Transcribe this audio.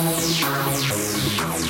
Trance.